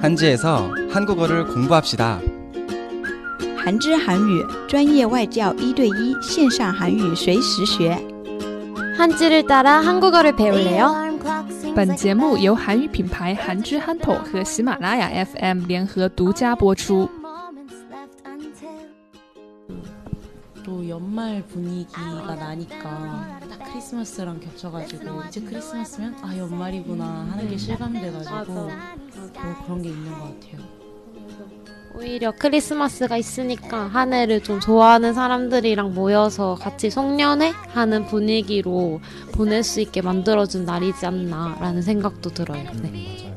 한지에서 한국어를 공부합시다. 韩之韩语专业外教一对一线上韩语随时学。 한지를 따라 한국어를 배울래요? 本节目由韩语品牌韩之憨头和喜马拉雅 FM 联合独家播出。 또 연말 분위기가 나니까 딱 크리스마스랑 겹쳐가지고 이제 크리스마스면 아 연말이구나 하는 게 실감돼가지고 또 그런 게 있는 것 같아요. 오히려 크리스마스가 있으니까 한 해를 좀 좋아하는 사람들이랑 모여서 같이 송년회 하는 분위기로 보낼 수 있게 만들어준 날이지 않나라는 생각도 들어요. 네.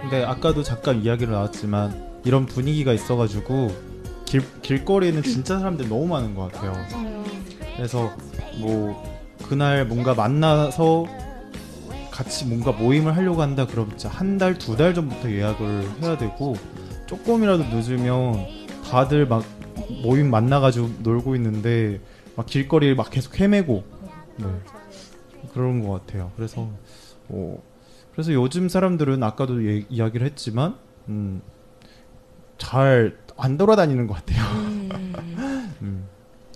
근데 아까도 잠깐 이야기로 나왔지만 이런 분위기가 있어가지고 길, 길거리에는 진짜 사람들 너무 많은 것 같아요. 그래서 뭐 그날 뭔가 만나서 같이 뭔가 모임을 하려고 한다 그러면 진짜 한 달, 두 달 전부터 예약을 해야 되고 조금이라도 늦으면 다들 막 모임 만나가지고 놀고 있는데 막 길거리를 막 계속 헤매고 네. 그런 것 같아요. 그래서 어, 그래서 요즘 사람들은 아까도 예, 이야기를 했지만 음, 잘 안 돌아다니는 것 같아요.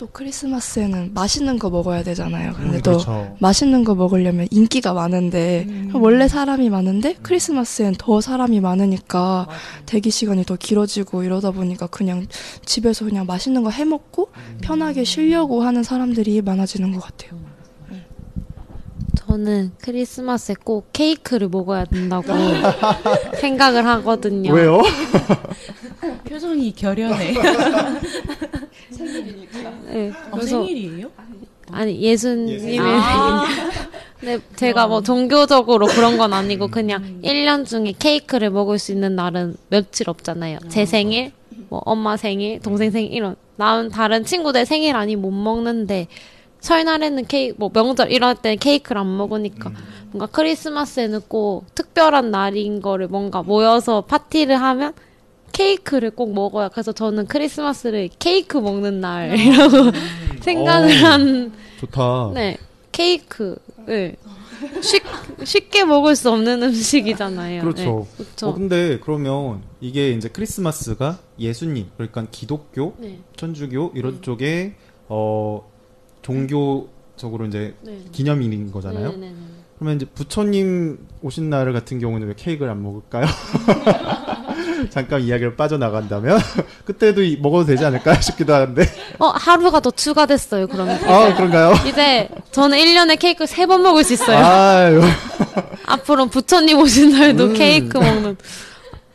음. 또 크리스마스에는 맛있는 거 먹어야 되잖아요. 근데 음, 또 그렇죠. 맛있는 거 먹으려면 인기가 많은데 원래 사람이 많은데 크리스마스엔 더 사람이 많으니까 대기 시간이 더 길어지고 이러다 보니까 그냥 집에서 그냥 맛있는 거 해 먹고 편하게 쉬려고 하는 사람들이 많아지는 것 같아요. 저는 크리스마스에 꼭 케이크를 먹어야 된다고 생각을 하거든요. 왜요? 표정이 결연해. 네, 어, 그래서 생일이에요? 아니 예수님의 아. 근데 제가 뭐 종교적으로 그런 건 아니고 그냥 1년 중에 케이크를 먹을 수 있는 날은 며칠 없잖아요. 제 생일, 뭐 엄마 생일, 동생 생일 이런 나은 다른 친구들 생일 아니 못 먹는데 설날에는 케이크 뭐 명절 이럴 때 케이크를 안 먹으니까 뭔가 크리스마스에는 꼭 특별한 날인 거를 뭔가 모여서 파티를 하면 케이크를 꼭 먹어야 그래서 저는 크리스마스를 케이크 먹는 날이라고 생각을 어. 한 좋다. 네, 케이크를 쉽, 쉽게 먹을 수 없는 음식이잖아요. 그렇죠. 네, 그렇죠. 어, 근데 그러면 이게 이제 크리스마스가 예수님, 그러니까 기독교, 네. 천주교 이런 쪽에 어 종교적으로 이제 네. 기념일인 거잖아요. 네, 네, 네. 그러면 이제 부처님 오신 날 같은 경우는 왜 케이크를 안 먹을까요? 잠깐 이야기를 빠져나간다면 그때도 이- 먹어도 되지 않을까 싶기도 한데. 어, 하루가 더 추가됐어요, 그러면. 아, 그런가요? 이제 저는 1년에 케이크 3번 먹을 수 있어요. 아유, 앞으로 부처님 오신 날도 음. 케이크 먹는.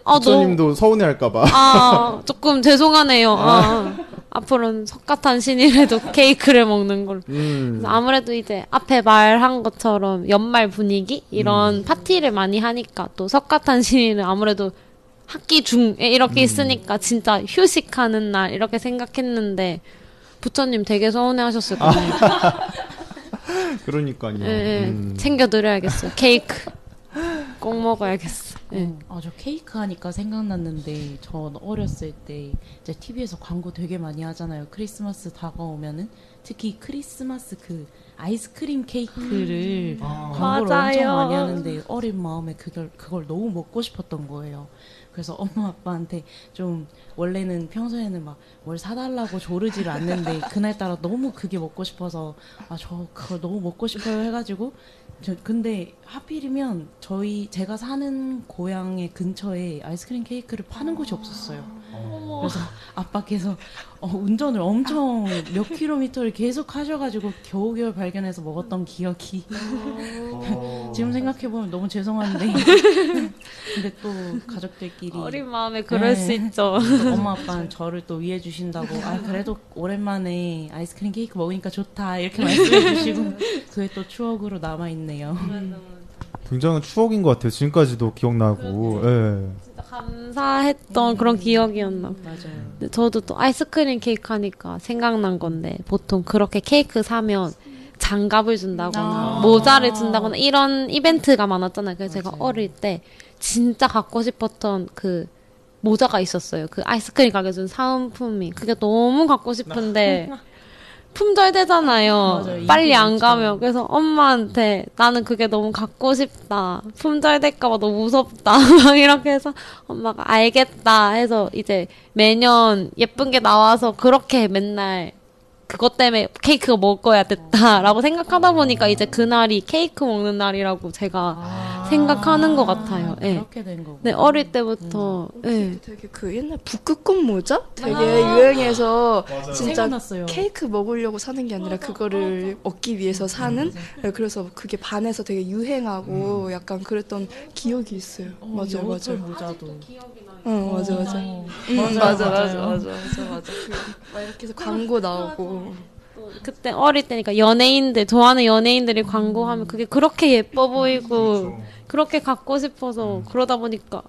아, 부처님도 서운해할까봐. 아, 조금 죄송하네요. 아, 앞으로는 석가탄 신이라도 케이크를 먹는 걸로. 음. 아무래도 이제 앞에 말한 것처럼 연말 분위기 음. 이런 파티를 많이 하니까 또 석가탄신일은 아무래도 학기 중에 이렇게 음. 있으니까 진짜 휴식하는 날 이렇게 생각했는데 부처님 되게 서운해하셨을 아. 거예요. 그러니까요. 예, 예. 음. 챙겨드려야겠어요. 케이크 꼭 먹어야겠어. 예. 아, 저 케이크 하니까 생각났는데, 전 어렸을 때, 이제 TV에서 광고 되게 많이 하잖아요. 크리스마스 다가오면은. 특히 크리스마스 그 아이스크림 케이크를 광고를 맞아요. 엄청 많이 하는데, 어린 마음에 그걸, 그걸 너무 먹고 싶었던 거예요. 그래서 엄마 아빠한테 좀 원래는 평소에는 막 뭘 사달라고 조르지를 않는데 그날따라 너무 그게 먹고 싶어서 아 저 그걸 너무 먹고 싶어요 해가지고 저 근데 하필이면 저희 제가 사는 고향의 근처에 아이스크림 케이크를 파는 곳이 없었어요. 그래서 아빠께서 어, 운전을 엄청 몇 킬로미터를 계속 하셔가지고 겨우겨우 발견해서 먹었던 기억이 지금 생각해 보면 너무 죄송한데 근데 또 가족들끼리 어린 마음에 그럴 네. 수 있죠. 또 엄마 아빠는 저를 또 위해 주신다고 아 그래도 오랜만에 아이스크림 케이크 먹으니까 좋다 이렇게 말씀해 주시고 그게 또 추억으로 남아 있네요. 굉장한 추억인 것 같아요. 지금까지도 기억나고. 예. 진짜 감사했던 그런 기억이었나. 봐요. 맞아요. 근데 저도 또 아이스크림 케이크 하니까 생각난 건데 보통 그렇게 케이크 사면 장갑을 준다거나 아. 모자를 준다거나 이런 이벤트가 많았잖아요. 그래서 제가 맞아요. 어릴 때 진짜 갖고 싶었던 그 모자가 있었어요. 그 아이스크림 가게 준 사은품이 그게 너무 갖고 싶은데 품절되잖아요. 맞아요. 빨리 안. 가면. 그래서 엄마한테 나는 그게 너무 갖고 싶다. 품절될까봐 너무 무섭다. 막 이렇게 해서 엄마가 알겠다 해서 이제 매년 예쁜 게 나와서 그렇게 맨날 그것 때문에 케이크가 먹어야 됐다라고 생각하다 보니까 이제 그날이 케이크 먹는 날이라고 제가 아, 생각하는 것 같아요. 예. 그렇게 된 거고. 네, 어릴 때부터 예. 되게 그 옛날 북극곰 모자 되게 유행해서 진짜 생각났어요. 케이크 먹으려고 사는 게 아니라 그거를 얻기 위해서 사는 네, 그래서 그게 반해서 되게 유행하고 약간 그랬던 기억이 있어요. 어, 맞아요, 여우털 맞아요. 모자도. 응, 맞아, 맞아. 어, 음, 맞아요, 맞아, 맞아, 맞아요. 맞아, 맞아, 맞아. 그, 막 이렇게 해서 광고 나오고. 그때 어릴 때니까 연예인들 좋아하는 연예인들이 광고하면 그게 그렇게 예뻐 보이고 그렇게 갖고 싶어서 그러다 보니까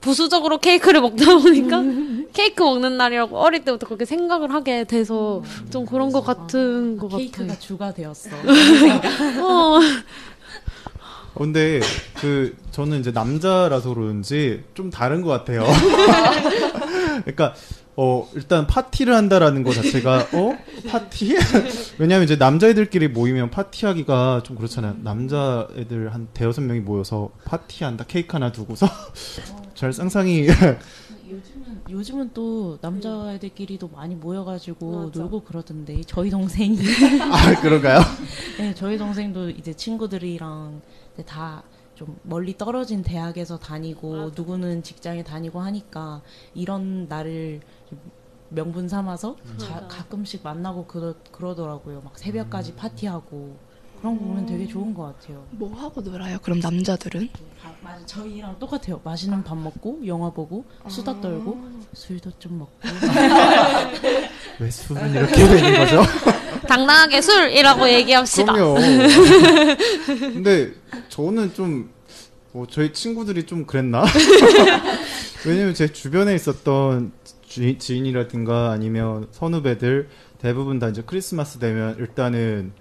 부수적으로 케이크를 먹다 보니까 케이크 먹는 날이라고 어릴 때부터 그렇게 생각을 하게 돼서 좀 그런 것 같은 것 케이크가 같아요. 주가 되었어. 어. 어, 근데 그 저는 이제 남자라서 그런지 좀 다른 것 같아요. 그러니까 어 일단 파티를 한다라는 것 자체가 어 파티? 왜냐하면 이제 남자애들끼리 모이면 파티하기가 좀 그렇잖아요. 남자애들 한 대여섯 명이 모여서 파티한다 케이크 하나 두고서 잘 상상이 요즘은 요즘은 또 남자애들끼리도 많이 모여가지고 놀고 그러던데 저희 동생이 아 그런가요? 네, 저희 동생도 이제 친구들이랑 다 좀 멀리 떨어진 대학에서 다니고 누구는 직장에 다니고 하니까 이런 좀 명분 삼아서 자- 가끔씩 만나고 그러, 그러더라고요. 막 새벽까지 파티하고 그런 거 보면 되게 좋은 것 같아요. 뭐 하고 놀아요? 그럼 남자들은? 아, 맞아. 저희랑 똑같아요. 맛있는 밥 먹고 영화 보고 수다 떨고 술도 좀 먹고 왜 술은 이렇게 되는 거죠? 당당하게 술이라고 얘기합시다. 그럼요. 근데 저는 좀, 뭐 저희 친구들이 좀 그랬나? 왜냐면 제 주변에 있었던 주, 지인이라든가 아니면 선후배들 대부분 다 이제 크리스마스 되면 일단은,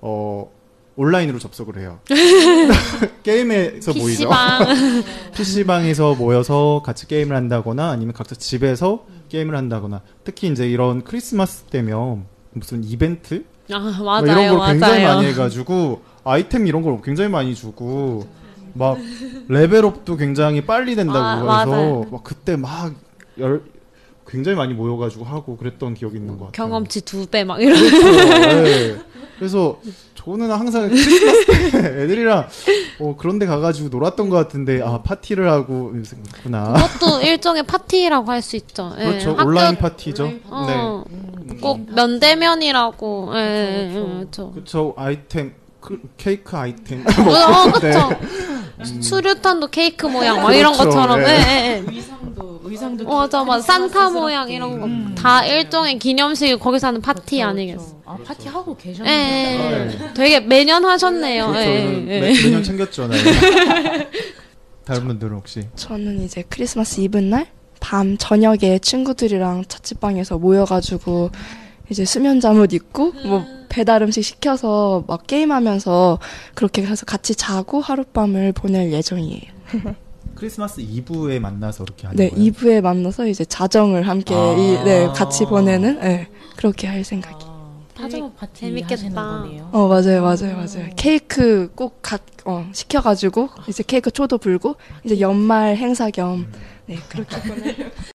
어, 온라인으로 접속을 해요. 게임에서 모이죠. PC방. PC방에서 모여서 같이 게임을 한다거나 아니면 각자 집에서 게임을 한다거나 특히 이제 이런 크리스마스 때면 무슨 이벤트? 아, 뭐 맞아요. 이런 걸 굉장히 맞아요. 많이 해가지고 아이템 이런 걸 굉장히 많이 주고 막 레벨업도 굉장히 빨리 된다고 아, 해서 맞아요. 막 그때 막 열, 굉장히 많이 모여가지고 하고 그랬던 기억이 있는 것 같아요. 경험치 두 배 막 이런. 그렇죠. 네. 그래서 저는 항상 크리스마스 때 애들이랑 어, 그런 데 가가지고 놀았던 것 같은데 아 파티를 하고 있구나. 그것도 일종의 파티라고 할 수 있죠. 예, 그렇죠. 학교- 온라인 파티죠. 어, 네. 꼭 면대면이라고. 예, 예, 그렇죠. 그렇죠. 아이템 크- 케이크 아이템. 어, 그렇죠. 음. 수류탄도 케이크 모양 막 이런 그렇죠. 것처럼. 예. 예, 예, 예. 의상도 의상도 어, 맞아, 맞아. 산타 모양 이런 거. 다 일종의 기념식 거기서 하는 파티 아니겠어. 아 파티 하고 예, 계셨네요. 예, 네. 예. 되게 매년 하셨네요. 그렇죠. 예, 예, 매, 예. 매 년 챙겼죠. 네. 다른 분들은 혹시 저는 이제 크리스마스 이브 날 밤 저녁에 친구들이랑 자취방에서 모여가지고 이제 수면 잠옷 입고 뭐 배달 음식 시켜서 막 게임하면서 그렇게 해서 같이 자고 하룻밤을 보낼 예정이에요. 크리스마스 이브에 만나서 이렇게 하는 네, 거예요? 이브에 만나서 이제 자정을 함께 아. 이, 네, 같이 보내는 네, 그렇게 할 생각이. 아, 파자마 파티 재밌겠다. 거네요. 어 맞아요 맞아요 맞아요 케이크 꼭 갓, 어, 시켜가지고 이제 케이크 초도 불고 이제 연말 행사 겸 네 그렇게 보내